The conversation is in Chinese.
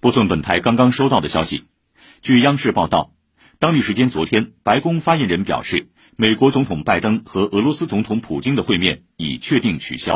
波顿本台刚刚收到的消息，据央视报道，当地时间昨天，白宫发言人表示，美国总统拜登和俄罗斯总统普京的会面已确定取消。